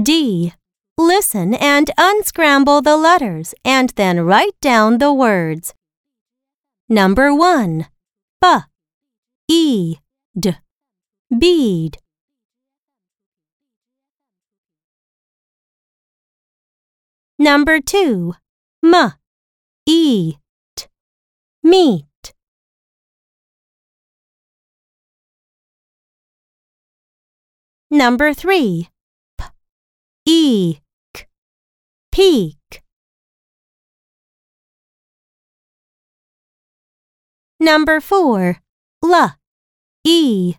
D. Listen and unscramble the letters and then write down the words. Number 1. B. E. D. Bead. Number 2. M. E. T. Meat. Number 3. P. E. K. Peak. Number 4. L. E.